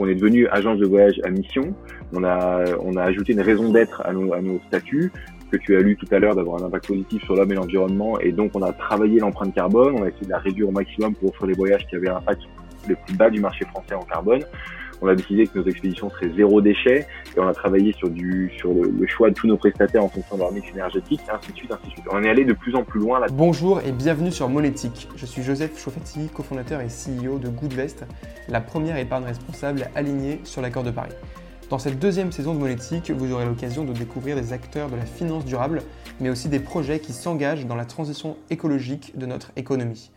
On est devenu agence de voyage à mission. On a, on a ajouté une raison d'être à nos, à nos statuts que tu as lu tout à l'heure d'avoir un impact positif sur l'homme et l'environnement. Et donc, on a travaillé l'empreinte carbone. On a essayé de la réduire au maximum pour offrir des voyages qui avaient un impact le plus bas du marché français en carbone on a décidé que nos expéditions seraient zéro déchet et on a travaillé sur le, choix de tous nos prestataires en fonction de leur mix énergétique, ainsi de suite, ainsi de suite. On est allé de plus en plus loin là. Bonjour et bienvenue sur Monétique. Je suis Joseph Chauffetti, cofondateur et CEO de Goodvest, la première épargne responsable alignée sur l'accord de Paris. Dans cette deuxième saison de Monétique, vous aurez l'occasion de découvrir des acteurs de la finance durable, mais aussi des projets qui s'engagent dans la transition écologique de notre économie.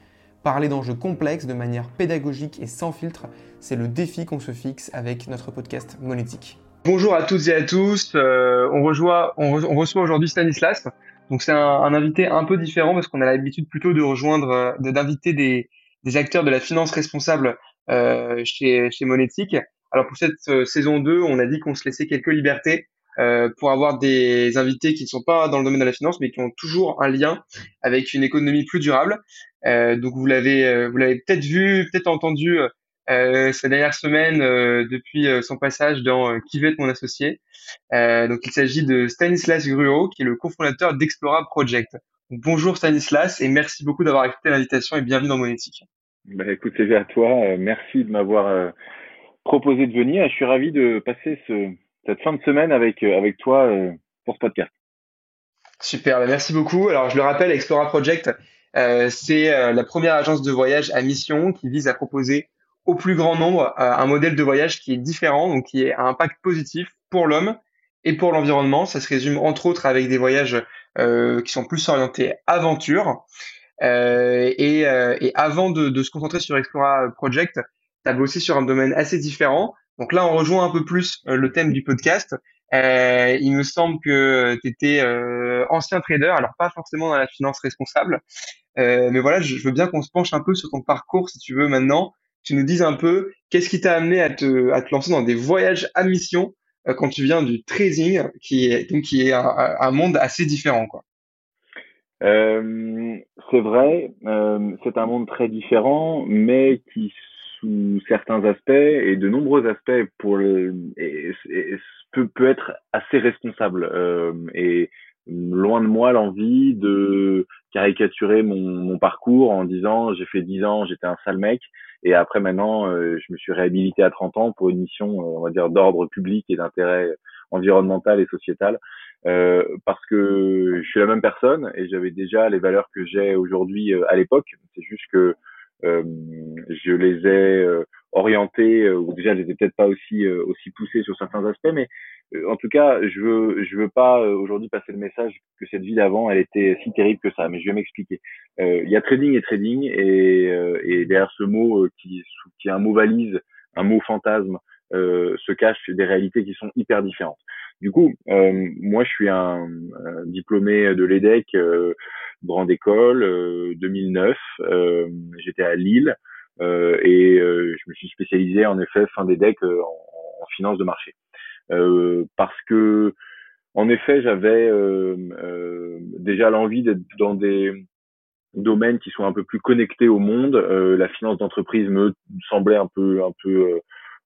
Parler d'enjeux complexes de manière pédagogique et sans filtre, c'est le défi qu'on se fixe avec notre podcast Monétique. Bonjour à toutes et à tous. Euh, on, reçoit aujourd'hui Stanislas. Donc c'est un, invité un peu différent parce qu'on a l'habitude plutôt de rejoindre, euh, d'inviter des, acteurs de la finance responsable euh, chez, chez Monétique. Alors pour cette saison 2, on a dit qu'on se laissait quelques libertés pour avoir des invités qui ne sont pas dans le domaine de la finance, mais qui ont toujours un lien avec une économie plus durable. Euh, donc vous l'avez, euh, vous l'avez peut-être vu, peut-être entendu euh, ces dernières semaines depuis son passage dans Qui veut être mon associé. donc il s'agit de Stanislas Gruot, qui est le cofondateur d'Explora Project. bonjour Stanislas et merci beaucoup d'avoir accepté l'invitation et bienvenue dans Monétique. Bah, écoute, c'est à toi. merci de m'avoir proposé de venir. Je suis ravi de passer ce, cette fin de semaine avec, avec toi pour ce podcast. Super, bah, merci beaucoup. Alors je le rappelle, Explora Project, euh, c'est euh, la première agence de voyage à mission qui vise à proposer au plus grand nombre euh, un modèle de voyage qui est différent, donc qui a un impact positif pour l'homme et pour l'environnement. Ça se résume entre autres avec des voyages qui sont plus orientés aventure. Et, et, avant de, de, se concentrer sur Explora Project, tu as bossé sur un domaine assez différent. Donc là, on rejoint un peu plus le thème du podcast. Euh, il me semble que tu étais euh, ancien trader, alors pas forcément dans la finance responsable, euh, mais voilà, je, veux bien qu'on se penche un peu sur ton parcours, si tu veux, maintenant. Tu nous dises un peu qu'est-ce qui t'a amené à te, à te lancer dans des voyages à mission euh, quand tu viens du trading, qui est, donc, qui est un, un monde assez différent, quoi. Euh, c'est vrai, euh, c'est un monde très différent, mais qui sous certains aspects et de nombreux aspects pour le, et, peut, peut être assez responsable. Euh, et loin de moi l'envie de caricaturer mon, mon parcours en disant j'ai fait 10 ans, j'étais un sale mec et après maintenant euh, je me suis réhabilité à 30 ans pour une mission on va dire d'ordre public et d'intérêt environnemental et sociétal. Euh, parce que je suis la même personne et j'avais déjà les valeurs que j'ai aujourd'hui euh, à l'époque. C'est juste que euh, je les ai euh, orientés euh, ou déjà je les ai peut-être pas aussi aussi poussés sur certains aspects mais en tout cas je veux je veux pas aujourd'hui passer le message que cette vie d'avant elle était si terrible que ça mais je vais m'expliquer. Il y a trading et trading et, et derrière ce mot qui qui est un mot valise un mot fantasme se cachent des réalités qui sont hyper différentes du coup, euh, moi, je suis un, diplômé de l'EDEC, euh, grande école, 2009. Euh, j'étais à Lille et je me suis spécialisé en effet fin d'EDEC en, en finance de marché, parce que en effet, j'avais déjà l'envie d'être dans des domaines qui sont un peu plus connectés au monde. la finance d'entreprise me semblait un peu un peu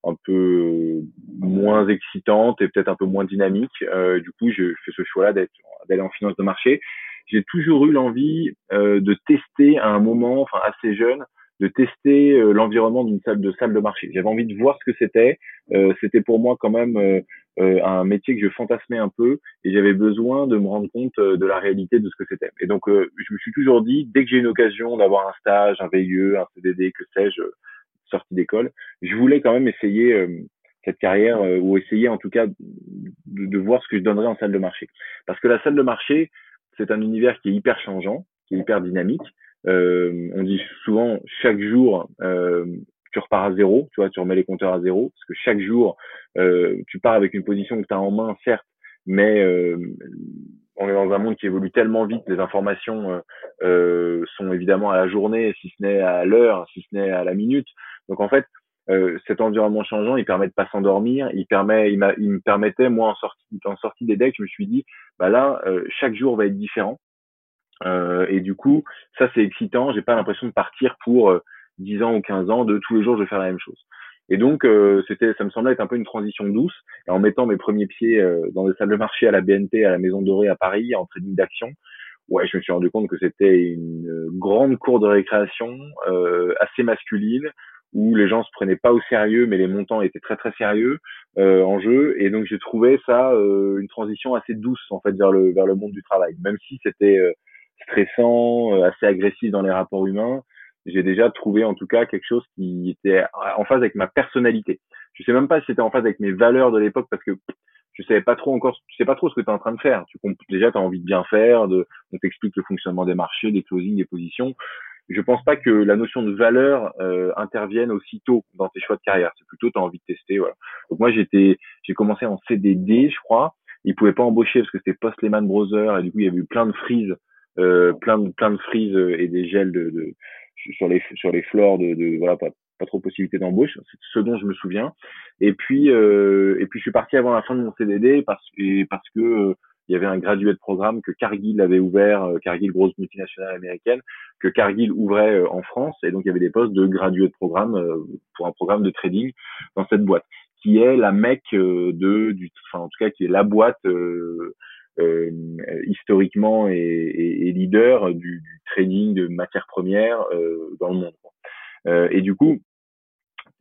un peu moins excitante et peut-être un peu moins dynamique. Euh, du coup, je fais ce choix-là d'aller en finance de marché. J'ai toujours eu l'envie euh, de tester à un moment, enfin assez jeune, de tester euh, l'environnement d'une salle de salle de marché. J'avais envie de voir ce que c'était. Euh, c'était pour moi quand même euh, un métier que je fantasmais un peu et j'avais besoin de me rendre compte de la réalité de ce que c'était. Et donc, je me suis toujours dit, dès que j'ai une occasion d'avoir un stage, un VIE, un CDD, que sais-je, sortie d'école, je voulais quand même essayer euh, cette carrière euh, ou essayer en tout cas de, voir ce que je donnerais en salle de marché. Parce que la salle de marché, c'est un univers qui est hyper changeant, qui est hyper dynamique. Euh, on dit souvent chaque jour tu repars à zéro, tu vois, tu remets les compteurs à zéro, parce que chaque jour tu pars avec une position que tu as en main, certes, mais on est dans un monde qui évolue tellement vite, les informations euh, sont évidemment à la journée, si ce n'est à l'heure, si ce n'est à la minute. Donc en fait, euh, cet environnement changeant, il permet de pas s'endormir, il permet, il, me permettait, moi en sortie, en sortie des decks, je me suis dit, bah là, euh, chaque jour va être différent. Euh, et du coup, ça c'est excitant. J'ai pas l'impression de partir pour 10 ans ou 15 ans de tous les jours je vais faire la même chose. Et donc, euh, c'était, ça me semblait être un peu une transition douce. Et en mettant mes premiers pieds euh, dans des salles de marché à la BNP, à la Maison Dorée à Paris, en trading d'action, ouais, je me suis rendu compte que c'était une grande cour de récréation euh, assez masculine où les gens se prenaient pas au sérieux, mais les montants étaient très très sérieux euh, en jeu. Et donc j'ai trouvé ça euh, une transition assez douce en fait vers le vers le monde du travail, même si c'était euh, stressant, assez agressif dans les rapports humains j'ai déjà trouvé en tout cas quelque chose qui était en phase avec ma personnalité. Je sais même pas si c'était en phase avec mes valeurs de l'époque parce que je savais pas trop encore, tu sais pas trop ce que tu es en train de faire. Tu déjà tu as envie de bien faire, de on t'explique le fonctionnement des marchés, des closings, des positions. Je pense pas que la notion de valeur euh, intervienne aussitôt dans tes choix de carrière. C'est plutôt tu as envie de tester voilà. Donc moi j'étais j'ai commencé en CDD, je crois. Ils pouvaient pas embaucher parce que c'était post Lehman Brothers et du coup il y avait eu plein de frises euh, plein de plein de frises et des gels de, de sur les sur les floors de, de voilà pas, pas trop possibilité d'embauche. C'est ce dont je me souviens. Et puis euh, et puis je suis parti avant la fin de mon CDD parce que parce que euh, il y avait un gradué de programme que Cargill avait ouvert euh, Cargill grosse multinationale américaine que Cargill ouvrait en France. Et donc il y avait des postes de gradué de programme pour un programme de trading dans cette boîte qui est la mec de du enfin en tout cas qui est la boîte euh, historiquement et, leader du, trading de matières premières euh, dans le monde. Euh, et du coup,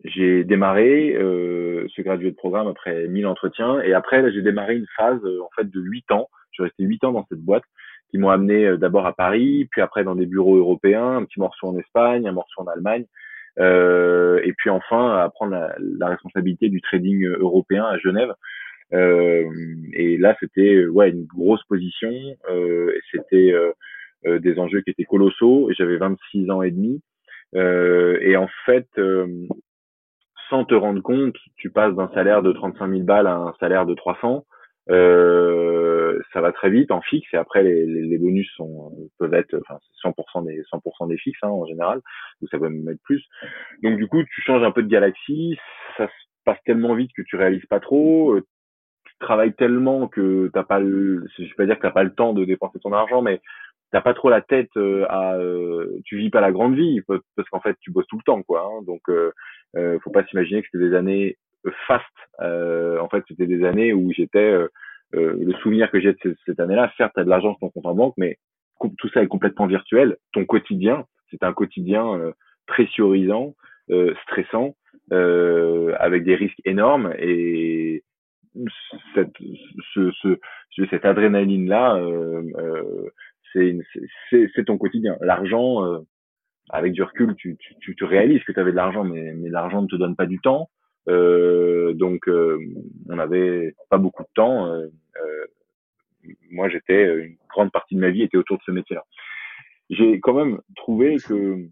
j'ai démarré euh, ce gradué de programme après 1000 entretiens et après j'ai démarré une phase en fait de 8 ans. Je suis resté 8 ans dans cette boîte qui m'ont amené d'abord à Paris, puis après dans des bureaux européens, un petit morceau en Espagne, un morceau en Allemagne, euh, et puis enfin à prendre la, responsabilité du trading européen à Genève, euh, et là, c'était ouais une grosse position. Euh, et c'était euh, des enjeux qui étaient colossaux. J'avais 26 ans et demi. et en fait, sans te rendre compte, tu passes d'un salaire de 35 000 balles à un salaire de 300. Euh, ça va très vite en fixe et après les, les, bonus sont peuvent être enfin 100% des 100% des fixes hein, en général ou ça peut même être plus donc du coup tu changes un peu de galaxie ça se passe tellement vite que tu réalises pas trop travailles tellement que t'as pas le, je vais pas dire que t'as pas le temps de dépenser ton argent, mais t'as pas trop la tête euh, à, euh, tu vis pas la grande vie parce qu'en fait tu bosses tout le temps quoi. Hein, donc euh, euh, faut pas s'imaginer que c'était des années fast. en fait c'était des années où j'étais le souvenir que j'ai de cette année-là. Certes t'as de l'argent sur ton compte en banque, mais tout ça est complètement virtuel. Ton quotidien, c'est un quotidien pressurisant, stressant, avec des risques énormes et cette, ce, ce, cette adrénaline là, euh, euh, c'est ton quotidien. L'argent, euh, avec du recul, tu, tu, tu, tu réalises que tu avais de l'argent, mais, mais l'argent ne te donne pas du temps. Euh, donc, euh, on n'avait pas beaucoup de temps. Euh, moi, j'étais une grande partie de ma vie était autour de ce métier-là. J'ai quand même trouvé que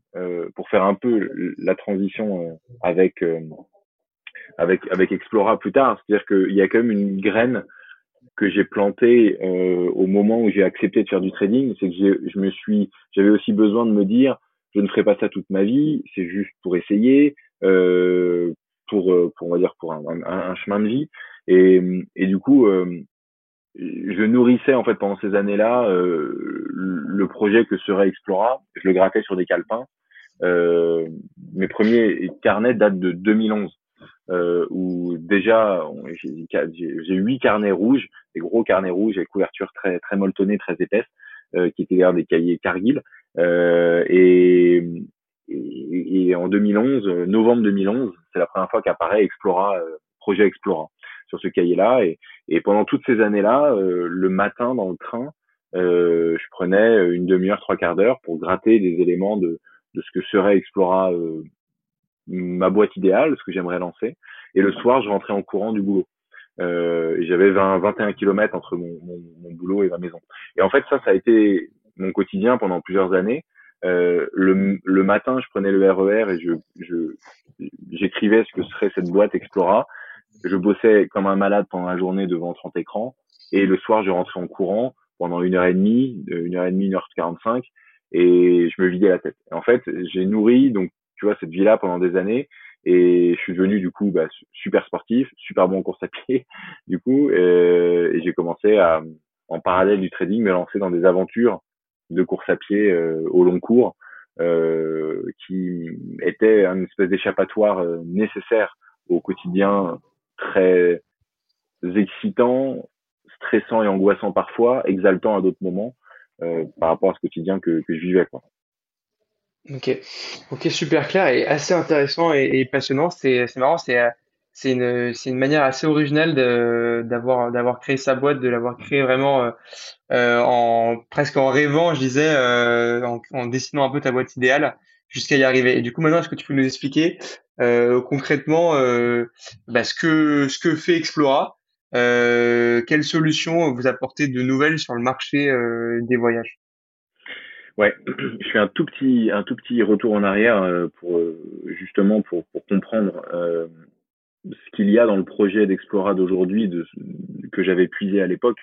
pour faire un peu la transition avec avec avec Explora plus tard. C'est-à-dire qu'il y a quand même une graine que j'ai plantée euh, au moment où j'ai accepté de faire du trading, c'est que je me suis, j'avais aussi besoin de me dire, je ne ferai pas ça toute ma vie, c'est juste pour essayer, euh, pour, euh, pour on va dire pour un, un, chemin de vie. Et, et du coup, euh, je nourrissais en fait pendant ces années-là euh, le projet que serait Explora. Je le grattais sur des calepins. Euh, mes premiers carnets datent de 2011 euh, où déjà j'ai huit carnets rouges, des gros carnets rouges avec couverture très très molletonnée, très épaisse, euh, qui étaient des cahiers Cargill. Euh, et, et, et, en 2011, novembre 2011, c'est la première fois qu'apparaît Explora, euh, projet Explora sur ce cahier-là. Et, et, pendant toutes ces années-là, euh, le matin dans le train, euh, je prenais une demi-heure, trois quarts d'heure pour gratter des éléments de, de ce que serait Explora ma boîte idéale, ce que j'aimerais lancer. Et le soir, je rentrais en courant du boulot. Euh, j'avais 20, 21 km entre mon, mon, mon, boulot et ma maison. Et en fait, ça, ça a été mon quotidien pendant plusieurs années. Euh, le, le, matin, je prenais le RER e et je, je, j'écrivais ce que serait cette boîte Explora. Je bossais comme un malade pendant la journée devant 30 écrans. Et le soir, je rentrais en courant pendant une heure et demie, une heure et demie, une heure quarante-cinq, et je me vidais la tête. en fait, j'ai nourri donc tu vois, cette vie-là pendant des années. Et je suis devenu du coup bah, super sportif, super bon en course à pied, du coup, euh, et j'ai commencé à, en parallèle du trading, me lancer dans des aventures de course à pied euh, au long cours, euh, qui étaient une espèce d'échappatoire nécessaire au quotidien très excitant, stressant et angoissant parfois, exaltant à d'autres moments euh, par rapport à ce quotidien que, que je vivais. Quoi. Ok, ok, super clair et assez intéressant et, passionnant. C'est c'est marrant, c'est c'est une c'est une manière assez originale de d'avoir d'avoir créé sa boîte, de l'avoir créé vraiment euh, euh, en presque en rêvant, je disais, euh, en, en dessinant un peu ta boîte idéale jusqu'à y arriver. Et du coup, maintenant, est-ce que tu peux nous expliquer euh, concrètement bah, ce que ce que fait Explora, quelles solutions vous apportez de nouvelles sur le marché des voyages? Ouais, je fais un tout petit, un tout petit retour en arrière euh, pour euh, justement pour, pour comprendre euh, ce qu'il y a dans le projet d'Explora d'aujourd'hui, de, que j'avais puisé à l'époque.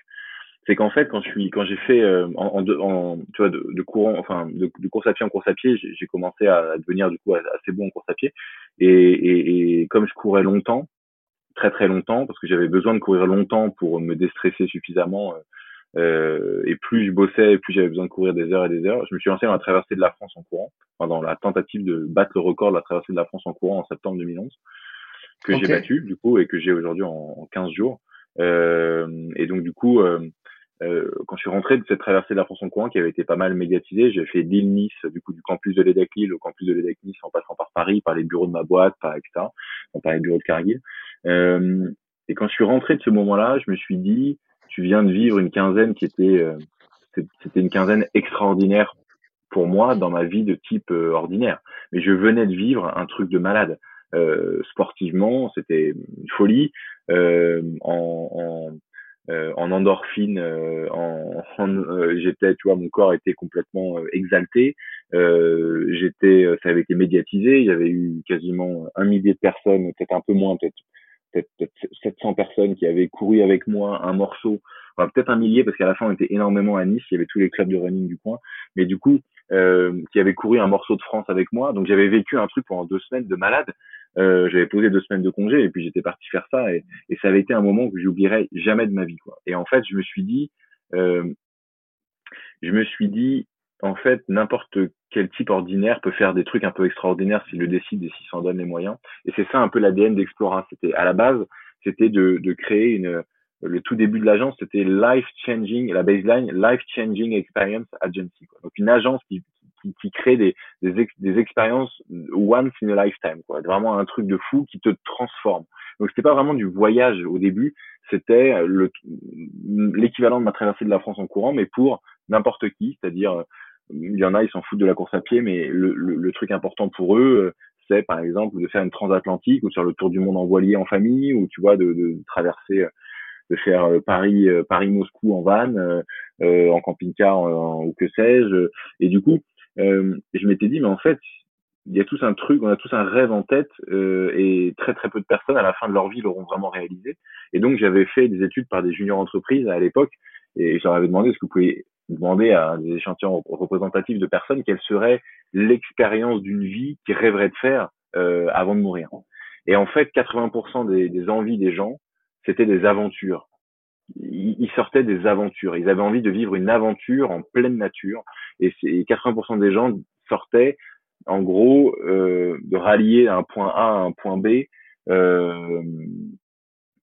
C'est qu'en fait, quand je suis, quand j'ai fait en, en, tu vois, de, courant, enfin, de, de, course à pied en course à pied, j'ai commencé à devenir du coup assez bon en course à pied. Et, et, et comme je courais longtemps, très très longtemps, parce que j'avais besoin de courir longtemps pour me déstresser suffisamment euh, et plus je bossais, plus j'avais besoin de courir des heures et des heures. Je me suis lancé dans la traversée de la France en courant, enfin, dans la tentative de battre le record de la traversée de la France en courant en septembre 2011, que okay. j'ai battu du coup et que j'ai aujourd'hui en, en, 15 jours. Euh, et donc du coup, euh, euh, quand je suis rentré de cette traversée de la France en courant qui avait été pas mal médiatisée, j'ai fait Lille-Nice, du coup du campus de l'EDEC Lille au campus de l'EDEC Nice en passant par Paris, par les bureaux de ma boîte, par etc., par les bureaux de Cargill. Euh, et quand je suis rentré de ce moment-là, je me suis dit, tu viens de vivre une quinzaine qui était euh, c'était une quinzaine extraordinaire pour moi dans ma vie de type euh, ordinaire. Mais je venais de vivre un truc de malade. Euh, sportivement, c'était une folie. En, en, en endorphine, en, en j'étais, tu vois, mon corps était complètement exalté. j'étais, ça avait été médiatisé. Il y avait eu quasiment un millier de personnes, peut-être un peu moins, peut-être peut-être 700 personnes qui avaient couru avec moi un morceau, enfin, peut-être un millier parce qu'à la fin on était énormément à Nice, il y avait tous les clubs de running du coin, mais du coup euh, qui avaient couru un morceau de France avec moi, donc j'avais vécu un truc pendant deux semaines de malade. Euh, j'avais posé deux semaines de congé et puis j'étais parti faire ça et, et ça avait été un moment que j'oublierai jamais de ma vie quoi. Et en fait je me suis dit, euh, je me suis dit en fait, n'importe quel type ordinaire peut faire des trucs un peu extraordinaires s'il le décide et s'il s'en donne les moyens. Et c'est ça un peu l'ADN d'Explora. C'était à la base, c'était de, créer une. Le tout début de l'agence, c'était life changing, la baseline life changing experience agency. Donc une agence qui, qui, crée des, des, des, expériences once in a lifetime. Quoi. Vraiment un truc de fou qui te transforme. Donc c'était pas vraiment du voyage au début, c'était l'équivalent de ma traversée de la France en courant, mais pour n'importe qui, c'est-à-dire il y en a, ils s'en foutent de la course à pied, mais le, le, le truc important pour eux, c'est par exemple de faire une transatlantique ou sur le tour du monde en voilier en famille, ou tu vois, de, de traverser, de faire Paris, Paris Moscou en van, euh, en camping-car ou que sais-je. Et du coup, euh, je m'étais dit, mais en fait, il y a tous un truc, on a tous un rêve en tête, euh, et très très peu de personnes à la fin de leur vie l'auront vraiment réalisé. Et donc j'avais fait des études par des juniors entreprises à l'époque, et je leur avais demandé est-ce que vous pouvez demander à des échantillons représentatifs de personnes quelle serait l'expérience d'une vie qu'ils rêveraient de faire euh, avant de mourir. Et en fait, 80% des, des, envies des gens, c'était des aventures. Ils, sortaient des aventures. Ils avaient envie de vivre une aventure en pleine nature. Et, et 80% des gens sortaient, en gros, euh, de rallier un point A à un point B. Euh,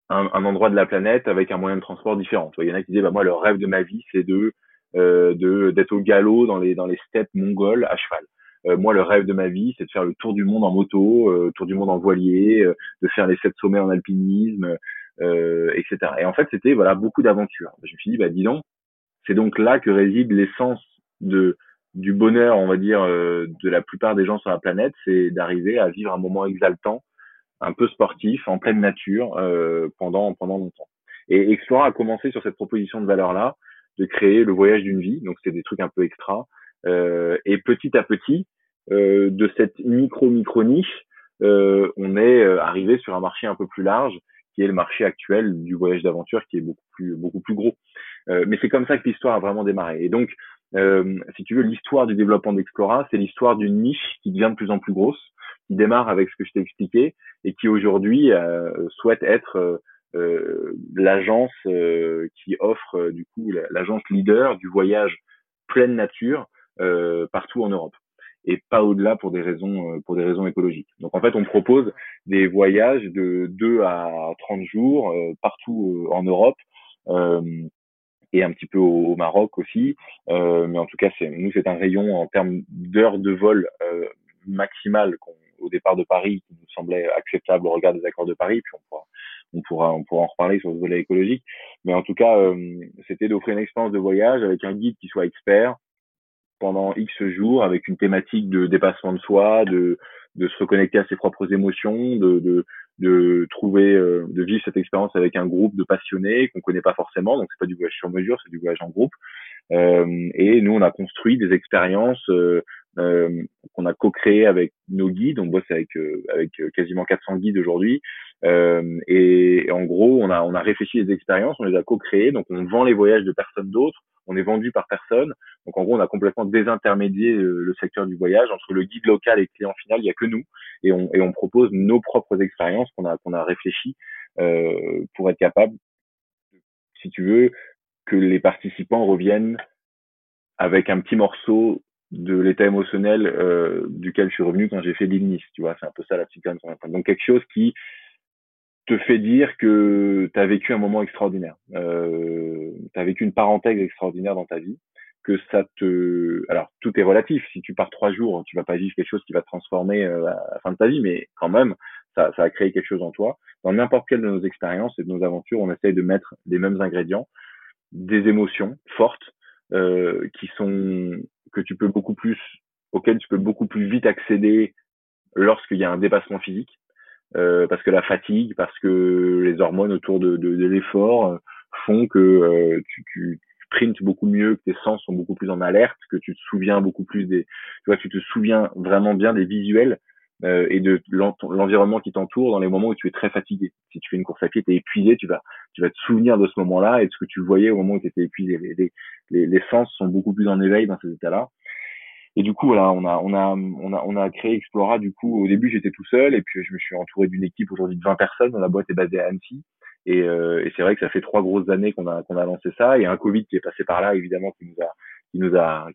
un, endroit de la planète avec un moyen de transport différent. Il y en a qui disaient, bah, moi, le rêve de ma vie, c'est de de d'être au galop dans les dans les steppes mongoles à cheval. Euh, moi, le rêve de ma vie, c'est de faire le tour du monde en moto, euh, tour du monde en voilier, euh, de faire les sept sommets en alpinisme, euh, etc. Et en fait, c'était voilà beaucoup d'aventures. Je me suis dit, bah dis donc, c'est donc là que réside l'essence de du bonheur, on va dire, de la plupart des gens sur la planète, c'est d'arriver à vivre un moment exaltant, un peu sportif, en pleine nature, pendant pendant longtemps. Et Explora a commencé sur cette proposition de valeur là de créer le voyage d'une vie. Donc, c'est des trucs un peu extra. Euh, et petit à petit, euh, de cette micro-micro niche, euh, on est euh, arrivé sur un marché un peu plus large, qui est le marché actuel du voyage d'aventure, qui est beaucoup plus beaucoup plus gros. Euh, mais c'est comme ça que l'histoire a vraiment démarré. Et donc, euh, si tu veux, l'histoire du développement d'Explora, c'est l'histoire d'une niche qui devient de plus en plus grosse, qui démarre avec ce que je t'ai expliqué et qui aujourd'hui souhaite être l'agence euh, qui offre euh, du coup l'agence leader du voyage pleine nature partout en Europe. et pas au-delà pour des raisons pour des raisons écologiques. Donc en fait, on propose des voyages de 2 à 30 jours partout en Europe et un petit peu au, Maroc aussi. Euh, mais en tout cas, c'est nous, c'est un rayon en termes d'heures de vol euh, maximales au départ de Paris qui nous semblait acceptable au regard des accords de Paris. Puis on pourra, on pourra, on pourra en reparler sur le volet écologique. Mais en tout cas, euh, c'était d'offrir une expérience de voyage avec un guide qui soit expert pendant X jours avec une thématique de dépassement de soi, de de se reconnecter à ses propres émotions, de, de, de trouver, euh, de vivre cette expérience avec un groupe de passionnés qu'on connaît pas forcément. Donc c'est pas du voyage sur mesure, c'est du voyage en groupe. Euh, et nous, on a construit des expériences euh, euh qu'on a co-créées avec nos guides. On bosse avec avec quasiment 400 guides aujourd'hui. Et, et, en gros, on a on a réfléchi des expériences, on les a co-créées. Donc on vend les voyages de personnes d'autres on est vendu par personne. Donc en gros, on a complètement désintermédié euh, le secteur du voyage entre le guide local et le client final. Il y a que nous et on, et on propose nos propres expériences qu'on a qu'on a réfléchi euh, pour être capable, si tu veux, que les participants reviennent avec un petit morceau de l'état émotionnel euh, duquel je suis revenu quand j'ai fait l'île Tu vois, c'est un peu ça la psychanalyse. Donc quelque chose qui te fait dire que tu as vécu un moment extraordinaire, euh, tu as vécu une parenthèse extraordinaire dans ta vie, que ça te... Alors, tout est relatif. Si tu pars trois jours, tu vas pas vivre quelque chose qui va te transformer euh, à la fin de ta vie, mais quand même, ça, ça a créé quelque chose en toi. Dans n'importe quelle de nos expériences et de nos aventures, on essaye de mettre les mêmes ingrédients, des émotions fortes, euh, qui sont que tu peux beaucoup plus, auxquelles tu peux beaucoup plus vite accéder lorsqu'il y a un dépassement physique euh, parce que la fatigue, parce que les hormones autour de, de, de l'effort euh, font que euh, tu, tu, sprintes beaucoup mieux, que tes sens sont beaucoup plus en alerte, que tu te souviens beaucoup plus des, tu vois, tu te souviens vraiment bien des visuels euh, et de l'environnement qui t'entoure dans les moments où tu es très fatigué. Si tu fais une course à pied, tu es épuisé, tu vas, tu vas te souvenir de ce moment-là et de ce que tu voyais au moment où tu étais épuisé. Les, les, les, sens sont beaucoup plus en éveil dans ces états-là. Et du coup, voilà, on a, on a, on a, on a créé Explora. Du coup, au début, j'étais tout seul, et puis je me suis entouré d'une équipe aujourd'hui de 20 personnes. La boîte est basée à Annecy, et, euh, et c'est vrai que ça fait trois grosses années qu'on a, qu'on a lancé ça. Et un Covid qui est passé par là, évidemment, qui nous a, qui nous a,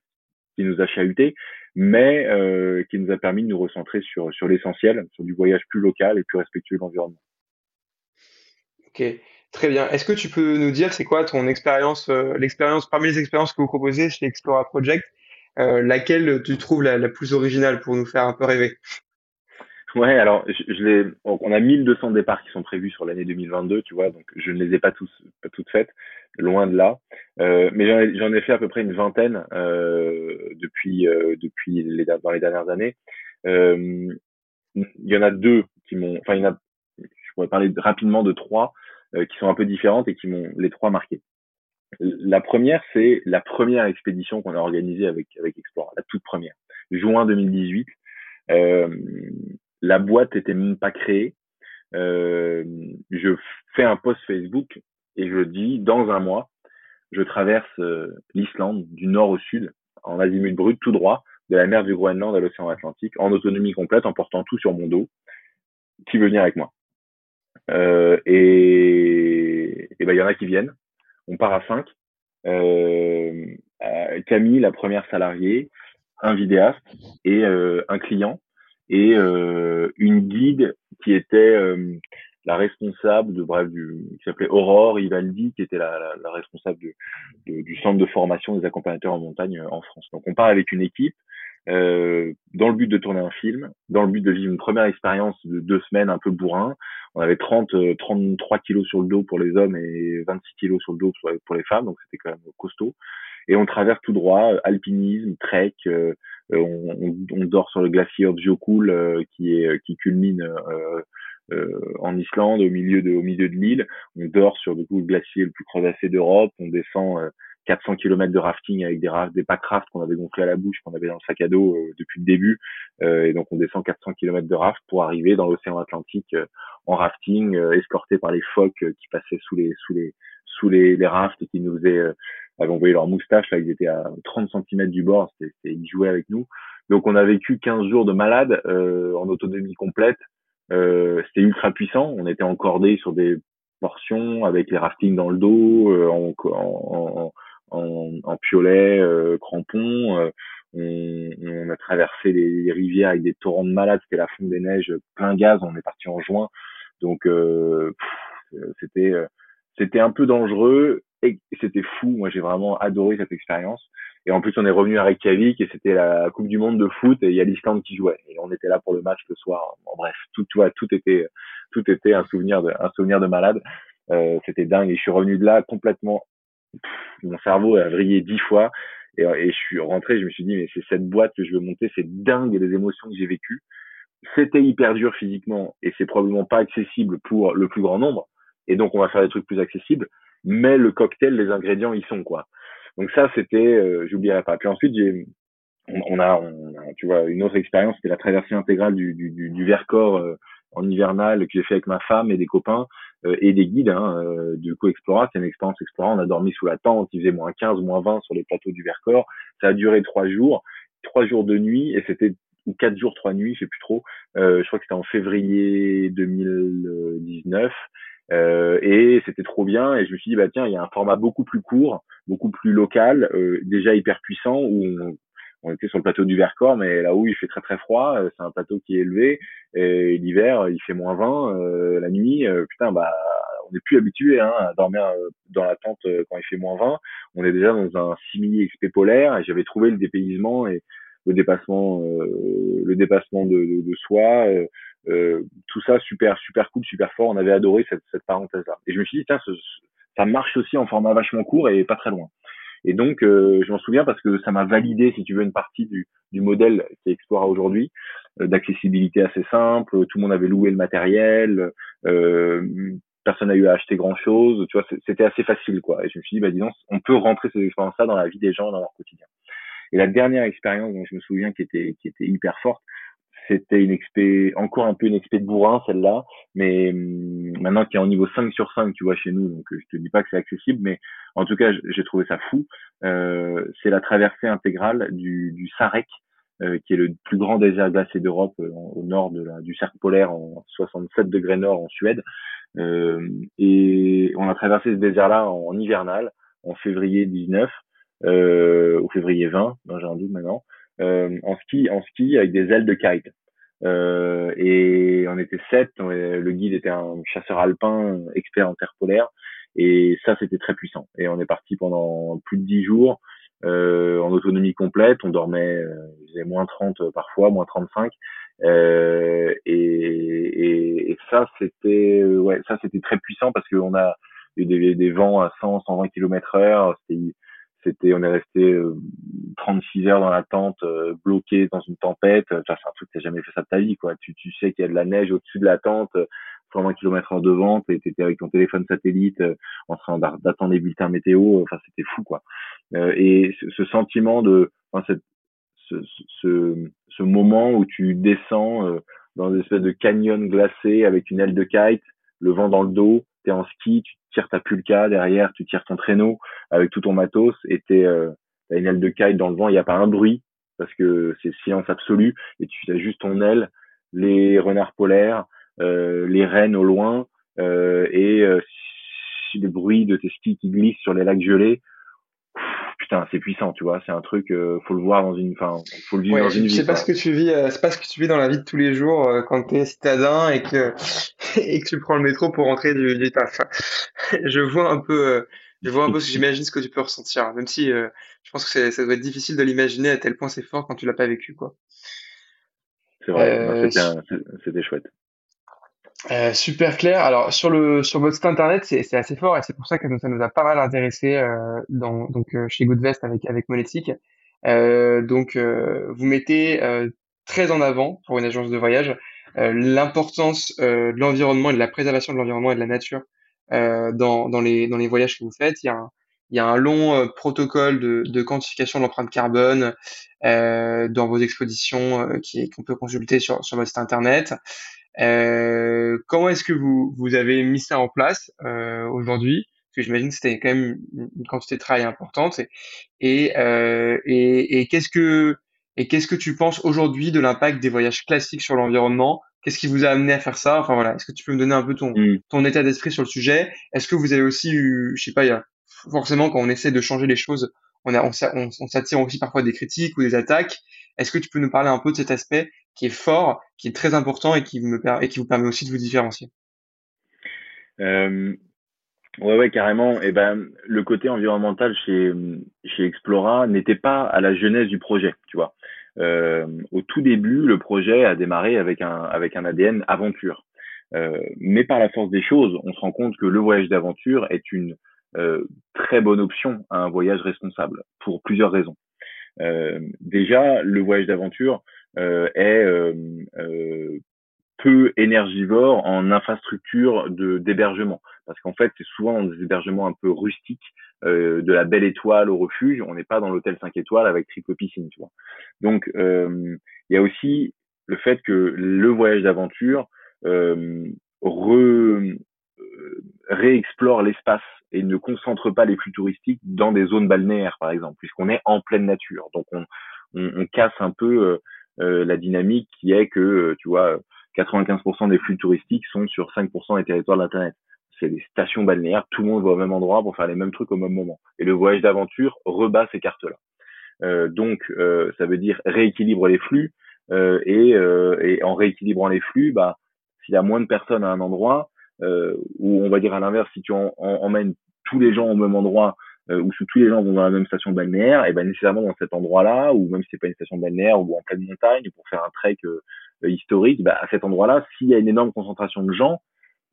qui nous a chahuté, mais euh, qui nous a permis de nous recentrer sur, sur l'essentiel, sur du voyage plus local et plus respectueux de l'environnement. Ok, très bien. Est-ce que tu peux nous dire c'est quoi ton expérience, euh, l'expérience parmi les expériences que vous proposez chez Explora Project, euh, laquelle tu trouves la, la, plus originale pour nous faire un peu rêver? Ouais, alors je, je. On a 1200 départs qui sont prévus sur l'année 2022, tu vois, donc je ne les ai pas tous, pas toutes faites, loin de là. Euh, mais j'en ai, ai, fait à peu près une vingtaine euh, depuis, euh, depuis les, dans les dernières années. Euh, il y en a deux qui m'ont. Enfin, il y en a. Je pourrais parler rapidement de trois euh, qui sont un peu différentes et qui m'ont les trois marqués. La première, c'est la première expédition qu'on a organisée avec, avec Explora, la toute première, juin 2018. Euh, la boîte était même pas créée. Euh, je fais un post Facebook et je dis dans un mois, je traverse euh, l'Islande du nord au sud en azimut brut tout droit de la mer du Groenland à l'océan Atlantique en autonomie complète en portant tout sur mon dos. Qui veut venir avec moi? Euh, Et il ben, y en a qui viennent on part à cinq. Camille, la première salariée, un vidéaste et un client et euh, une guide qui était la responsable de bref du qui s'appelait Aurore Ivaldi qui était la, la, responsable du centre de formation des accompagnateurs en montagne en France. Donc on part avec une équipe euh, dans le but de tourner un film, dans le but de vivre une première expérience de deux semaines un peu bourrin. On avait 30, 33 euh, kilos sur le dos pour les hommes et 26 kilos sur le dos pour, les femmes, donc c'était quand même costaud. Et on traverse tout droit, euh, alpinisme, trek, on, on, dort sur le glacier Objokul qui est qui culmine en Islande au milieu de au milieu de l'île. On dort sur du coup, le glacier le plus crevassé d'Europe. On descend 400 km de rafting avec des, des packs raft qu'on avait gonflés à la bouche, qu'on avait dans le sac à dos euh, depuis le début. Euh, et donc on descend 400 km de raft pour arriver dans l'océan Atlantique euh, en rafting, escorté par les phoques qui passaient sous les sous les sous les, les rafts et qui nous faisaient avaient envoyé leur moustache là, ils étaient à 30 cm du bord, c'était ils jouaient avec nous. Donc on a vécu 15 jours de malade en autonomie complète. c'était ultra puissant. On était encordé sur des portions avec les raftings dans le dos, en, en, en, en, en piolet, euh, crampons. Euh, On, a traversé les, rivières avec des torrents de malades, c'était la fonte des neiges, plein gaz. On est parti en juin, donc euh, c'était c'était un peu dangereux et c'était fou. Moi, j'ai vraiment adoré cette expérience. Et en plus, on est revenu à Reykjavik et c'était la Coupe du Monde de foot et il y a l'Islande qui jouait. Et on était là pour le match le soir. En bref, tout, tout, tout était, tout était un souvenir de, un souvenir de malade. Euh, c'était dingue. Et je suis revenu de là complètement. mon cerveau a vrillé dix fois. Et, et, je suis rentré. Je me suis dit, mais c'est cette boîte que je veux monter. C'est dingue les émotions que j'ai vécues. C'était hyper dur physiquement et c'est probablement pas accessible pour le plus grand nombre. Et donc, on va faire des trucs plus accessibles. Mais le cocktail, les ingrédients, ils sont quoi. Donc ça, c'était, euh, j'oublierai pas. Puis ensuite, j'ai, on, a, on, tu vois, une autre expérience, c'était la traversée intégrale du, du, du, Vercors euh, en hivernal que j'ai fait avec ma femme et des copains euh, et des guides hein, euh, du co-explora. C'est une expérience explora. On a dormi sous la tente, il faisait moins 15, moins 20 sur les plateaux du Vercors. Ça a duré trois jours, trois jours de nuit et c'était ou quatre jours, trois nuits, je sais plus trop. je crois que c'était en février 2019. Euh, et c'était trop bien. Et je me suis dit, bah tiens, il y a un format beaucoup plus court, beaucoup plus local, euh, déjà hyper puissant, où on, on, était sur le plateau du Vercors, mais là où il fait très très froid, euh, c'est un plateau qui est élevé. Et l'hiver, il fait moins 20. Euh, la nuit, putain, bah on n'est plus habitué hein, à dormir dans la tente quand il fait moins 20. On est déjà dans un simili expé polaire. Et j'avais trouvé le dépaysement et le dépassement, le dépassement de, de, de soi euh, tout ça super super cool, super fort. On avait adoré cette, cette parenthèse-là. Et je me suis dit tiens, ça marche aussi en format vachement court et pas très loin. Et donc, euh, je m'en souviens parce que ça m'a validé, si tu veux, une partie du, du modèle qui Explora aujourd'hui, euh, d'accessibilité assez simple. Tout le monde avait loué le matériel. Euh, personne n'a eu à acheter grand chose. Tu vois, c'était assez facile, quoi. Et je me suis dit, bah, disons, on peut rentrer ces expériences-là dans la vie des gens, dans leur quotidien. Et la dernière expérience dont je me souviens qui était, qui était hyper forte, c'était une expé, encore un peu une expé de bourrin, celle-là, mais hum, maintenant qui est en niveau 5 sur 5, tu vois, chez nous, donc je te dis pas que c'est accessible, mais en tout cas, j'ai trouvé ça fou. Euh, c'est la traversée intégrale du, du Sarek, euh, qui est le plus grand désert glacé d'Europe, euh, au nord de la, du cercle polaire, en 67 degrés nord en Suède. Euh, et on a traversé ce désert-là en, hivernal, en février 19, euh, ou février 20, j'ai un doute maintenant. Euh, en ski, en ski avec des ailes de kite. Euh, et on était sept. Le guide était un chasseur alpin, expert en terre polaire. Et ça, c'était très puissant. Et on est parti pendant plus de dix jours euh, en autonomie complète. On dormait, euh, faisait moins 30 parfois, moins 35. Euh, et, et, et, ça, c'était ouais, ça c'était très puissant parce qu'on a eu des, des, vents à 100, 120 km heure. C'était c'était, on est resté 36 euh, heures dans la tente, euh, bloqué dans une tempête. C'est un truc, t'as jamais fait ça de ta vie, quoi. Tu, tu sais qu'il y a de la neige au-dessus de la tente, 120 km en devant, t'étais avec ton téléphone satellite euh, en train d'attendre les bulletins météo. Enfin, c'était fou, quoi. et ce, sentiment de, enfin, cette, ce, ce, ce, moment où tu descends dans une espèce de canyon glacé avec une aile de kite, le vent dans le dos, t'es en ski, tu tires ta pulka derrière, tu tires ton traîneau avec tout ton matos et t'es euh, une aile de kite dans le vent, il n'y a pas un bruit parce que c'est silence absolu et tu as juste ton aile, les renards polaires, euh, les rennes au loin euh, et euh, le bruit de tes skis qui glissent sur les lacs gelés putain, c'est puissant, tu vois. C'est un truc, euh, faut le voir dans une, enfin, faut le vivre dans une vie. C'est pas ce que tu vis, euh, c'est pas ce que tu vis dans la vie de tous les jours euh, quand t'es citadin et que et que tu prends le métro pour rentrer du, du taf. je vois un peu, euh, je vois un peu, j'imagine ce que tu peux ressentir, même si je pense que ça doit être difficile de l'imaginer à tel point c'est fort quand tu l'as pas vécu, quoi. C'est vrai, c'était chouette. Euh, super clair. Alors sur le sur votre site internet, c'est assez fort et c'est pour ça que ça nous a pas mal intéressé euh, dans donc euh, chez Goodvest avec avec Monetic. Euh, donc vous mettez très en avant pour une agence de voyage l'importance de l'environnement et de la préservation de l'environnement et de la nature dans dans les dans les voyages que vous faites. Il y a un il y a un long protocole de, de quantification de l'empreinte carbone dans vos expositions qui qu'on peut consulter sur sur votre site internet. Euh, comment est-ce que vous, vous avez mis ça en place euh, aujourd'hui? Parce que j'imagine que c'était quand même une quantité de travail importante. Et, euh, et, et qu'est-ce que et qu'est-ce que tu penses aujourd'hui de l'impact des voyages classiques sur l'environnement? Qu'est-ce qui vous a amené à faire ça? Enfin voilà, est-ce que tu peux me donner un peu ton, mmh. ton état d'esprit sur le sujet? Est-ce que vous avez aussi eu, je sais pas, il y a forcément quand on essaie de changer les choses on, a, on, on s'attire aussi parfois des critiques ou des attaques. Est-ce que tu peux nous parler un peu de cet aspect qui est fort, qui est très important et qui, vous permet aussi de vous différencier? Euh, Ouais, carrément. Eh ben, le côté environnemental chez chez Explora n'était pas à la genèse du projet, tu vois. Euh, au tout début, le projet a démarré avec un avec un ADN aventure. Euh, mais par la force des choses, on se rend compte que le voyage d'aventure est une euh, très bonne option à un voyage responsable pour plusieurs raisons. Euh, déjà, le voyage d'aventure euh, est euh, peu énergivore en infrastructure de d'hébergement. Parce qu'en fait c'est souvent des hébergements un peu rustiques euh, de la belle étoile au refuge. On n'est pas dans l'hôtel 5 étoiles avec triple piscine tu vois. Donc il y a aussi le fait que le voyage d'aventure euh, re, réexplore l'espace et ne concentre pas les flux touristiques dans des zones balnéaires par exemple puisqu'on est en pleine nature donc on, on, on casse un peu la dynamique qui est que tu vois 95% des flux touristiques sont sur 5% des territoires d'Internet. C'est des stations balnéaires, tout le monde va au même endroit pour faire les mêmes trucs au même moment. Et le voyage d'aventure rebat ces cartes-là. Euh, donc, euh, ça veut dire rééquilibre les flux. Euh, et, et, en rééquilibrant les flux, bah, s'il y a moins de personnes à un endroit, ou on va dire à l'inverse, si tu emmènes tous les gens au même endroit, ou si tous les gens vont dans la même station balnéaire, et ben nécessairement dans cet endroit-là, ou même si c'est pas une station balnéaire ou en pleine montagne, pour faire un trek euh, historique, bah, à cet endroit-là, s'il y a une énorme concentration de gens,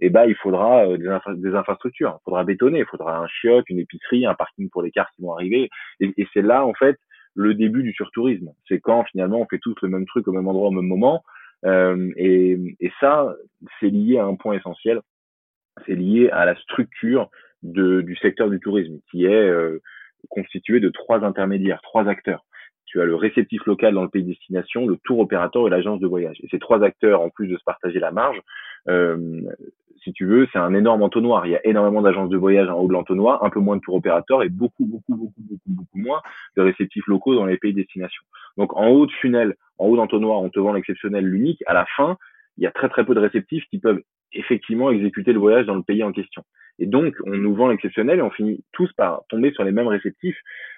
eh ben, il faudra euh, des, infrastructures, il faudra bétonner, il faudra un chiotte, une épicerie, un parking pour les cars qui vont arriver. Et, et c'est là, en fait, le début du surtourisme. C'est quand finalement on fait tous le même truc au même endroit au même moment. Euh, et, et, ça, c'est lié à un point essentiel. C'est lié à la structure du secteur du tourisme, qui est euh, constitué de trois intermédiaires, trois acteurs tu as le réceptif local dans le pays de destination, le tour opérateur et l'agence de voyage. Et ces trois acteurs, en plus de se partager la marge, euh, si tu veux, c'est un énorme entonnoir. Il y a énormément d'agences de voyage en haut de l'entonnoir, un peu moins de tour opérateurs et beaucoup, beaucoup, beaucoup, beaucoup, beaucoup moins de réceptifs locaux dans les pays de destination. Donc en haut de funnel, en haut d'entonnoir, on te vend l'exceptionnel, l'unique. À la fin, il y a très très peu de réceptifs qui peuvent effectivement exécuter le voyage dans le pays en question. Et donc, on nous vend l'exceptionnel et on finit tous par tomber sur les mêmes réceptifs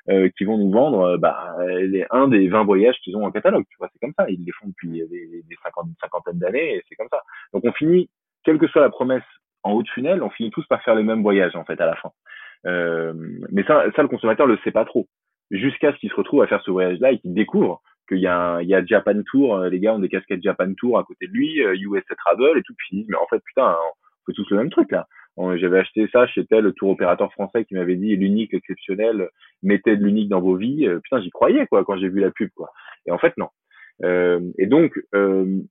euh, qui vont nous vendre euh, bah, les, un des 20 voyages qu'ils ont en catalogue. Tu vois, c'est comme ça. Ils les font depuis des, des cinquantaine d'années et c'est comme ça. Donc, on finit, quelle que soit la promesse en haut de funnel, on finit tous par faire les mêmes voyages en fait à la fin. Euh, mais ça, ça, le consommateur le sait pas trop. Jusqu'à ce qu'il se retrouve à faire ce voyage-là et qu'il découvre qu'il y a il y a Japan Tour, euh, les gars ont des casquettes Japan Tour à côté de lui, USA euh, Travel et tout, puis mais en fait putain, on fait tous le même truc là. J'avais acheté ça chez tel tour opérateur français qui m'avait dit l'unique exceptionnel, mettez de l'unique dans vos vies. Euh, putain, j'y croyais quoi quand j'ai vu la pub quoi. Et en fait non. Euh, et donc euh,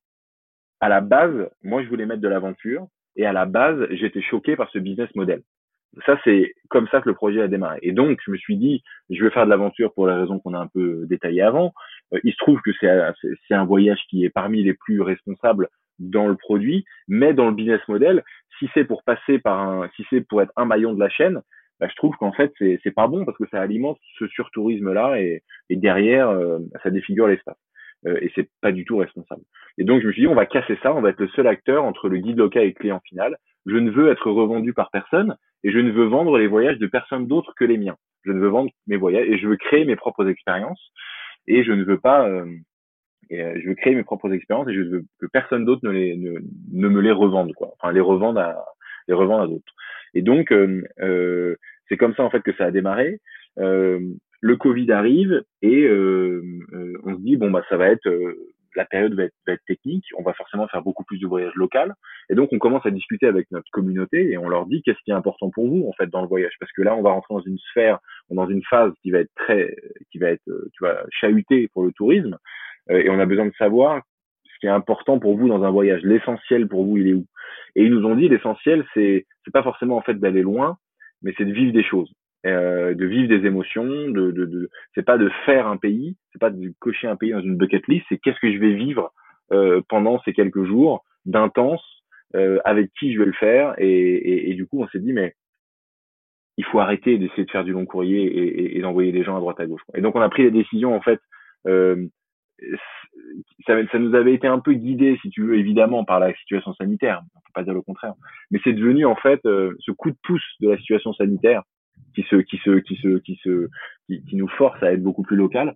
à la base, moi je voulais mettre de l'aventure et à la base j'étais choqué par ce business model. Ça c'est comme ça que le projet a démarré. Et donc je me suis dit je vais faire de l'aventure pour la raison qu'on a un peu détaillé avant. Euh, il se trouve que c'est c'est un voyage qui est parmi les plus responsables dans le produit, mais dans le business model, si c'est pour passer par un, si c'est pour être un maillon de la chaîne, bah, je trouve qu'en fait c'est c'est pas bon parce que ça alimente ce surtourisme là et, et derrière euh, ça défigure l'espace euh, et c'est pas du tout responsable. Et donc je me suis dit on va casser ça, on va être le seul acteur entre le guide local et le client final. Je ne veux être revendu par personne et je ne veux vendre les voyages de personne d'autre que les miens. Je ne veux vendre mes voyages et je veux créer mes propres expériences et je ne veux pas euh, et euh, je veux créer mes propres expériences et je veux que personne d'autre ne, les, ne, ne, me les revende, quoi. Enfin, les revende à, les revende à d'autres. Et donc, euh, euh, c'est comme ça en fait que ça a démarré. Euh, le Covid arrive et euh, on se dit bon bah ça va être la période va être, va être, technique, on va forcément faire beaucoup plus de voyages locaux. Et donc, on commence à discuter avec notre communauté et on leur dit qu'est-ce qui est important pour vous, en fait, dans le voyage. Parce que là, on va rentrer dans une sphère, dans une phase qui va être très, qui va être, tu vois, chahutée pour le tourisme. Euh, et on a besoin de savoir ce qui est important pour vous dans un voyage. L'essentiel pour vous, il est où? Et ils nous ont dit l'essentiel, c'est c'est pas forcément en fait d'aller loin, mais c'est de vivre des choses, euh, de vivre des émotions. De, de, de c'est pas de faire un pays, c'est pas de cocher un pays dans une bucket list, c'est qu'est-ce que je vais vivre euh, pendant ces quelques jours d'intense, euh, avec qui je vais le faire. Et, et, et du coup, on s'est dit mais il faut arrêter d'essayer de faire du long courrier et, et, d'envoyer des gens à droite à gauche. Et donc on a pris la décision en fait euh, ça, ça, nous avait été un peu guidé, si tu veux, évidemment, par la situation sanitaire. On peut pas dire le contraire. Mais c'est devenu en fait euh, ce coup de pouce de la situation sanitaire qui se, qui se, qui se, qui se, qui, qui, nous force à être beaucoup plus local,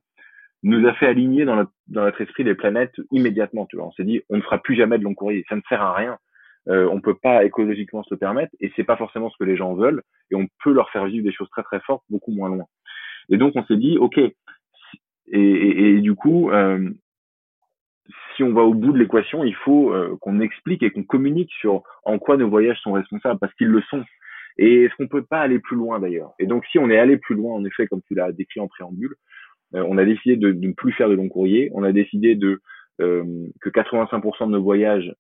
nous a fait aligner dans notre, dans notre esprit les planètes immédiatement. Tu vois, on s'est dit, on ne fera plus jamais de long courrier, ça ne sert à rien. Euh, on peut pas écologiquement se le permettre et c'est pas forcément ce que les gens veulent et on peut leur faire vivre des choses très très fortes beaucoup moins loin. Et donc on s'est dit, ok, et, et, du coup, euh, si on va au bout de l'équation, il faut euh, qu'on explique et qu'on communique sur en quoi nos voyages sont responsables, parce qu'ils le sont. Et est-ce qu'on peut pas aller plus loin d'ailleurs? Et donc si on est allé plus loin, en effet, comme tu l'as décrit en préambule, euh, on a décidé de, de, ne plus faire de long courrier, on a décidé de euh, que 85% de nos voyages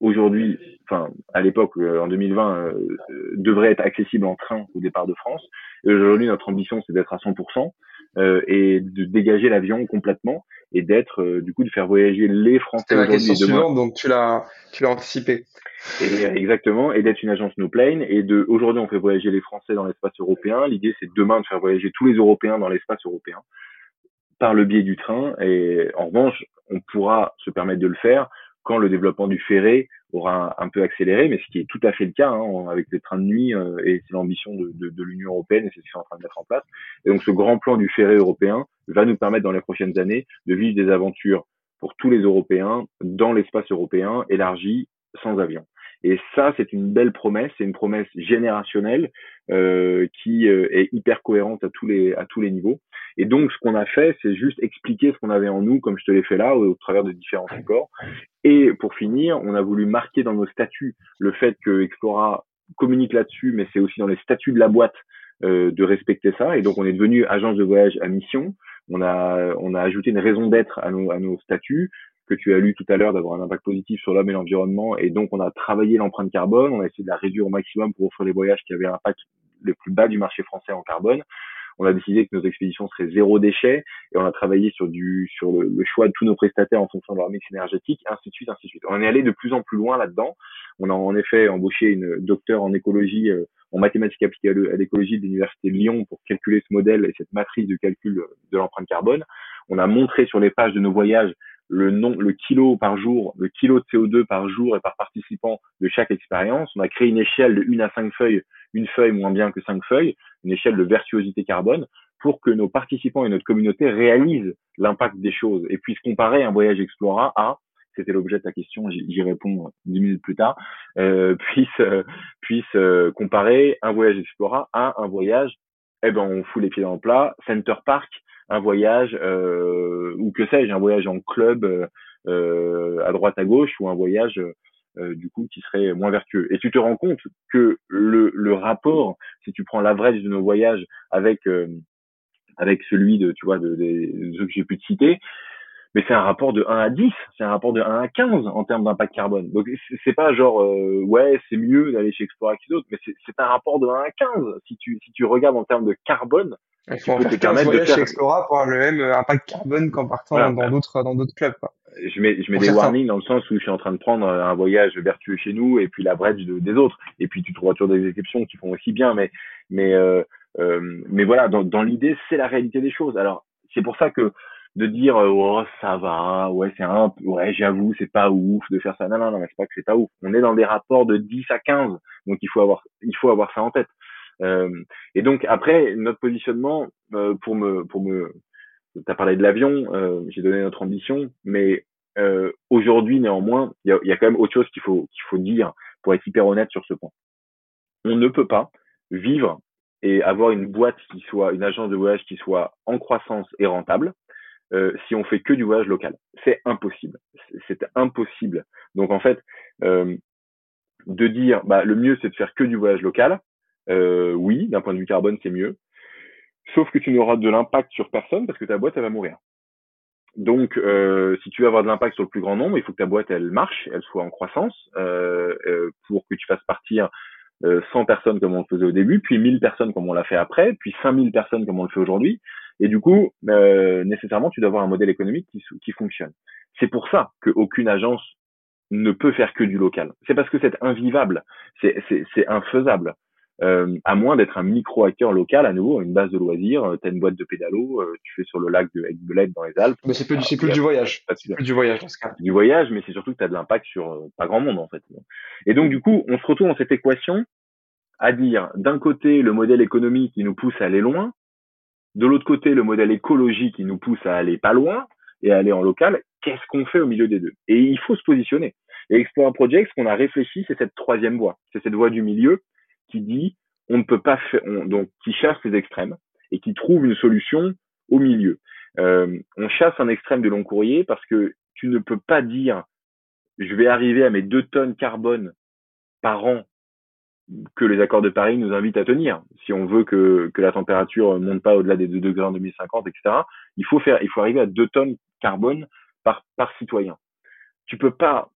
aujourd'hui, enfin à l'époque en 2020, devraient être accessibles en train au départ de France. Et aujourd'hui, notre ambition, c'est d'être à 100% et de dégager l'avion complètement et d'être euh, du coup de faire voyager les Français aujourd'hui et demain. donc tu l'as tu l'as anticipé. Et, exactement, et d'être une agence no plane et de aujourd'hui on fait voyager les Français dans l'espace européen. L'idée c'est demain de faire voyager tous les Européens dans l'espace européen par le biais du train. Et en revanche, on pourra se permettre de le faire quand le développement du ferré aura un, peu accéléré, mais ce qui est tout à fait le cas hein, avec les trains de nuit, euh, et c'est l'ambition de, de, de l'Union européenne, et c'est ce qu'ils sont en train de mettre en place. Et donc ce grand plan du ferré européen va nous permettre dans les prochaines années de vivre des aventures pour tous les Européens dans l'espace européen élargi sans avion. Et ça, c'est une belle promesse, c'est une promesse générationnelle qui euh, est hyper cohérente à tous les à tous les niveaux. Et donc, ce qu'on a fait, c'est juste expliquer ce qu'on avait en nous, comme je te l'ai fait là, au, travers de différents supports. Et pour finir, on a voulu marquer dans nos statuts le fait que Explora communique là-dessus, mais c'est aussi dans les statuts de la boîte euh, de respecter ça. Et donc, on est devenu agence de voyage à mission. On a on a ajouté une raison d'être à nos à nos statuts que tu as lu tout à l'heure d'avoir un impact positif sur l'homme et l'environnement. Et donc, on a travaillé l'empreinte carbone, on a essayé de la réduire au maximum pour offrir des voyages qui avaient un impact le plus bas du marché français en carbone. On a décidé que nos expéditions seraient zéro déchet et on a travaillé sur du sur le, choix de tous nos prestataires en fonction de leur mix énergétique, ainsi de suite, ainsi de suite. On est allé de plus en plus loin là-dedans. On a en effet embauché une docteure en écologie, euh, en mathématiques appliquées à l'écologie de l'université de Lyon pour calculer ce modèle et cette matrice de calcul de l'empreinte carbone. On a montré sur les pages de nos voyages le nom, le kilo par jour, le kilo de CO2 par jour et par participant de chaque expérience. On a créé une échelle de 1 à 5 feuilles, une feuille moins bien que 5 feuilles, une échelle de vertuosité carbone pour que nos participants et notre communauté réalisent l'impact des choses et puissent comparer un voyage Explora à c'était l'objet de ta question, j'y réponds dix minutes plus tard, euh, puisse euh, puisse euh, comparer un voyage Explora à un voyage, eh ben on fout les pieds dans le plat, Center Park un voyage euh, ou que sais-je, un voyage en club euh, euh, à droite à gauche ou un voyage du coup qui serait moins vertueux. Et tu te rends compte que le, le rapport, si tu prends l'average de nos voyages avec avec celui de tu vois de, ceux que j'ai pu te citer, mais c'est un rapport de 1 à 10, c'est un rapport de 1 à 15 en termes d'impact carbone. Donc c'est pas genre euh, ouais c'est mieux d'aller chez Explora que d'autres, mais c'est un rapport de 1 à 15. Si tu si tu regardes en termes de carbone, il faut tu peux te de faire... chez Explora pour avoir le même impact carbone qu'en partant dans d'autres dans d'autres clubs. Quoi. Je mets je mets des warnings dans le sens où je suis en train de prendre un voyage vertueux chez nous et puis la bridge de, des autres. Et puis tu trouveras toujours des exceptions qui font aussi bien, mais mais euh, euh, mais voilà dans, dans l'idée c'est la réalité des choses. Alors c'est pour ça que de dire euh, oh ça va ouais c'est un ouais j'avoue c'est pas ouf de faire ça. Non non non c'est pas que c'est pas ouf. On est dans des rapports de 10 à 15 donc il faut avoir il faut avoir ça en tête. Euh, et donc après notre positionnement euh, pour me pour me t'as parlé de l'avion euh, j'ai donné notre ambition mais euh, aujourd'hui néanmoins il y a, y a, quand même autre chose qu'il faut qu'il faut dire pour être hyper honnête sur ce point. On ne peut pas vivre et avoir une boîte qui soit une agence de voyage qui soit en croissance et rentable euh, si on fait que du voyage local. C'est impossible. C'est impossible. Donc en fait, euh, de dire bah, le mieux c'est de faire que du voyage local, euh, oui, d'un point de vue carbone c'est mieux. Sauf que tu n'auras de l'impact sur personne parce que ta boîte elle va mourir. Donc, euh, si tu veux avoir de l'impact sur le plus grand nombre, il faut que ta boîte elle marche, elle soit en croissance, euh, euh, pour que tu fasses partir 100 personnes comme on le faisait au début, puis 1000 personnes comme on l'a fait après, puis 5000 personnes comme on le fait aujourd'hui. Et du coup, euh, nécessairement, tu dois avoir un modèle économique qui, qui fonctionne. C'est pour ça qu'aucune agence ne peut faire que du local. C'est parce que c'est invivable, c'est infaisable. Euh, à moins d'être un micro-acteur local, à nouveau, une base de loisirs, euh, tu as une boîte de pédalo, euh, tu fais sur le lac de Aigbelette dans les Alpes. Mais c'est plus, c'est plus du voyage. C'est plus du voyage dans ce cas. Du voyage, mais c'est surtout que tu as de l'impact sur euh, pas grand monde en fait. Et donc du coup, on se retrouve dans cette équation à dire d'un côté le modèle économique qui nous pousse à aller loin, De l'autre côté, le modèle écologique qui nous pousse à aller pas loin et à aller en local. Qu'est-ce qu'on fait au milieu des deux? Et il faut se positionner. Et Explorer Project, ce qu'on a réfléchi, c'est cette troisième voie. C'est cette voie du milieu qui dit on ne peut pas faire, donc qui cherche les extrêmes et qui trouve une solution au milieu. Euh, on chasse un extrême de long courrier parce que tu ne peux pas dire je vais arriver à mes deux tonnes carbone par an que les accords de Paris nous invitent à tenir. Si on veut que, que la température monte pas au-delà des 2 degrés en 2050, etc., il faut faire, il faut arriver à 2 tonnes carbone par, par citoyen. Tu peux pas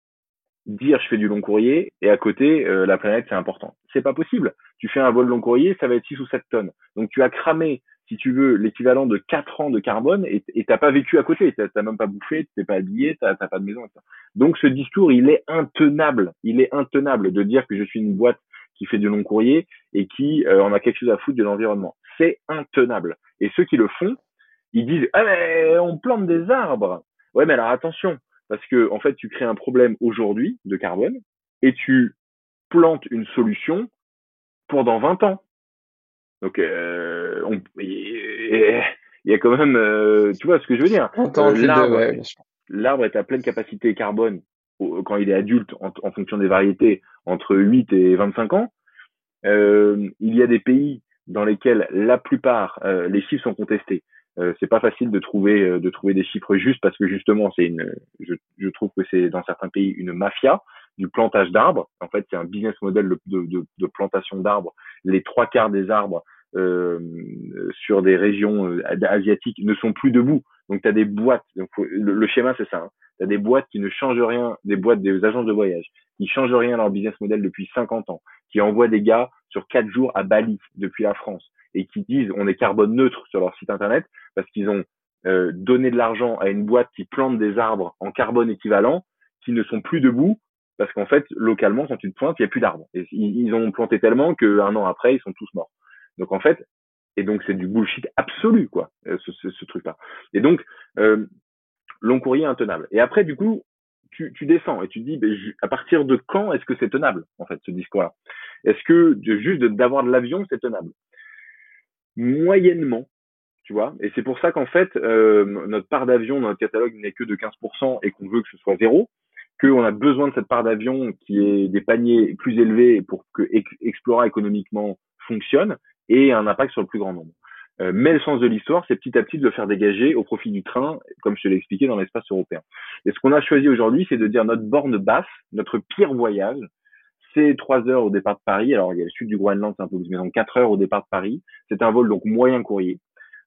dire je fais du long courrier et à côté euh, la planète c'est important. C'est pas possible. Tu fais un vol long courrier, ça va être 6 ou 7 tonnes. Donc tu as cramé, si tu veux, l'équivalent de 4 ans de carbone et t'as pas vécu à côté. T'as même pas bouffé, t'es pas habillé, t'as pas de maison. Etc. Donc ce discours il est intenable. Il est intenable de dire que je suis une boîte qui fait du long courrier et qui euh, en a quelque chose à foutre de l'environnement. C'est intenable. Et ceux qui le font, ils disent ah mais on plante des arbres. Ouais mais alors attention, parce que en fait tu crées un problème aujourd'hui de carbone et tu plantes une solution pour dans 20 ans. Donc euh, il y a quand même, euh, tu vois ce que je veux dire? L'arbre est à pleine capacité carbone quand il est adulte en, fonction des variétés entre 8 et 25 ans. Euh, il y a des pays dans lesquels la plupart les chiffres sont contestés. Euh, c'est pas facile de trouver euh, de trouver des chiffres justes parce que justement c'est une je, trouve que c'est dans certains pays une mafia du plantage d'arbres en fait c'est un business model de, plantation d'arbres les trois quarts des arbres euh, sur des régions euh, asiatiques ne sont plus debout donc tu as des boîtes donc le, schéma c'est ça hein. tu as des boîtes qui ne changent rien des boîtes des agences de voyage qui changent rien à leur business model depuis 50 ans qui envoient des gars sur quatre jours à Bali depuis la France et qui disent on est carbone neutre sur leur site internet parce qu'ils ont euh, donné de l'argent à une boîte qui plante des arbres en carbone équivalent qui ne sont plus debout parce qu'en fait localement quand tu te pointes il n'y a plus d'arbres ils, ils, ont planté tellement qu'un an après ils sont tous morts donc en fait et donc c'est du bullshit absolu quoi euh, ce, ce, ce truc là et donc euh, long courrier intenable. Et après du coup tu, descends et tu dis ben, à partir de quand est-ce que c'est tenable en fait ce discours là est-ce que juste d'avoir de l'avion c'est tenable? Moyennement, tu vois. Et c'est pour ça qu'en fait, euh, notre part d'avion dans notre catalogue n'est que de 15% et qu'on veut que ce soit zéro, qu'on a besoin de cette part d'avion qui est des paniers plus élevés pour que Explora économiquement fonctionne et un impact sur le plus grand nombre. Euh, mais le sens de l'histoire, c'est petit à petit de le faire dégager au profit du train, comme je te l'ai expliqué dans l'espace européen. Et ce qu'on a choisi aujourd'hui, c'est de dire notre borne basse, notre pire voyage, c'est trois heures au départ de Paris. Alors, il y a le sud du Groenland, c'est un peu plus, mais donc quatre heures au départ de Paris. C'est un vol donc moyen courrier.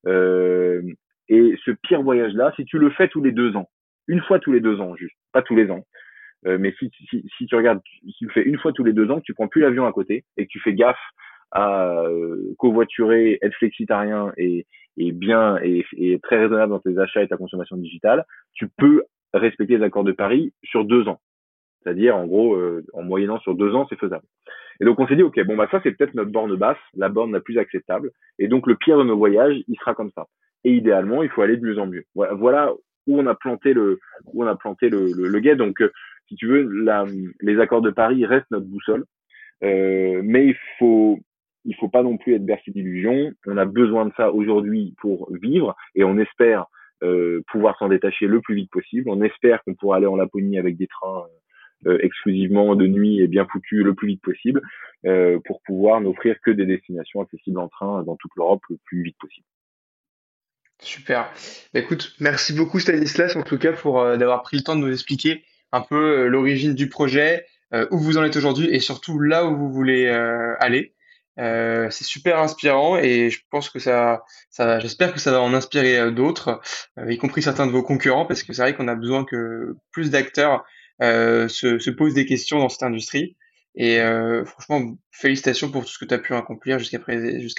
Euh, et ce pire voyage-là, si tu le fais tous les deux ans, une fois tous les deux ans, juste, pas tous les ans, euh, mais si, si, tu regardes, si tu le fais une fois tous les deux ans, que tu prends plus l'avion à côté et que tu fais gaffe à euh, covoiturer, être flexitarien et, et bien et, et, très raisonnable dans tes achats et ta consommation digitale, tu peux respecter les accords de Paris sur deux ans. C'est-à-dire, en gros, euh, en moyennant sur deux ans, c'est faisable. Et donc, on s'est dit, OK, bon, bah, ça, c'est peut-être notre borne basse, la borne la plus acceptable. Et donc, le pire de nos voyages, il sera comme ça. Et idéalement, il faut aller de mieux en mieux. Voilà, où on a planté le, où on a planté le, le, guet. Donc, euh, si tu veux, la, les accords de Paris restent notre boussole. Euh, mais il faut, il faut pas non plus être bercé d'illusions. On a besoin de ça aujourd'hui pour vivre et on espère euh, pouvoir s'en détacher le plus vite possible. On espère qu'on pourra aller en Laponie avec des trains euh, exclusivement de nuit et bien foutu le plus vite possible euh, pour pouvoir n'offrir que des destinations accessibles en train dans toute l'Europe le plus vite possible. Super. Bah, écoute, merci beaucoup Stanislas en tout cas pour euh, d'avoir pris le temps de nous expliquer un peu l'origine du projet, où vous en êtes aujourd'hui et surtout là où vous voulez aller. C'est super inspirant et je pense que ça, ça j'espère que ça va en inspirer d'autres, y compris certains de vos concurrents, parce que c'est vrai qu'on a besoin que plus d'acteurs euh, se, se posent des questions dans cette industrie. Et euh, franchement, félicitations pour tout ce que tu as pu accomplir jusqu'à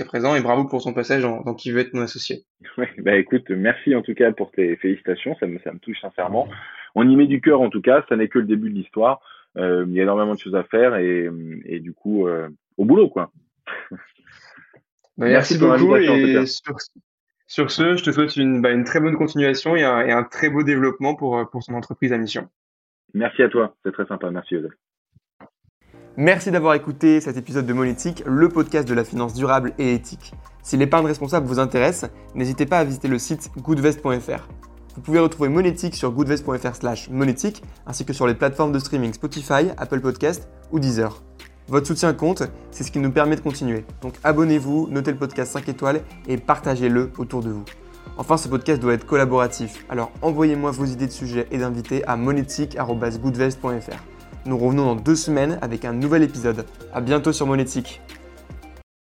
présent et bravo pour ton passage dans, dans Qui veut être mon associé. Ouais, bah écoute, merci en tout cas pour tes félicitations, ça me, ça me touche sincèrement. On y met du cœur en tout cas, ça n'est que le début de l'histoire. Euh, il y a énormément de choses à faire et, et du coup, euh, au boulot quoi. Bah, merci, beaucoup et sur, sur, ce, je te souhaite une, bah, une très bonne continuation et un, et un très beau développement pour, pour ton entreprise à mission. Merci à toi, c'est très sympa. Merci Joseph. Merci d'avoir écouté cet épisode de Monétique, le podcast de la finance durable et éthique. Si l'épargne responsable vous intéresse, n'hésitez pas à visiter le site goodvest.fr. Vous pouvez retrouver Monétique sur goodvest.fr slash monétique, ainsi que sur les plateformes de streaming Spotify, Apple Podcast ou Deezer. Votre soutien compte, c'est ce qui nous permet de continuer. Donc abonnez-vous, notez le podcast 5 étoiles et partagez-le autour de vous. Enfin, ce podcast doit être collaboratif, alors envoyez-moi vos idées de sujets et d'invités à monétique.goodvest.fr. Nous revenons dans deux semaines avec un nouvel épisode. A bientôt sur Monétique.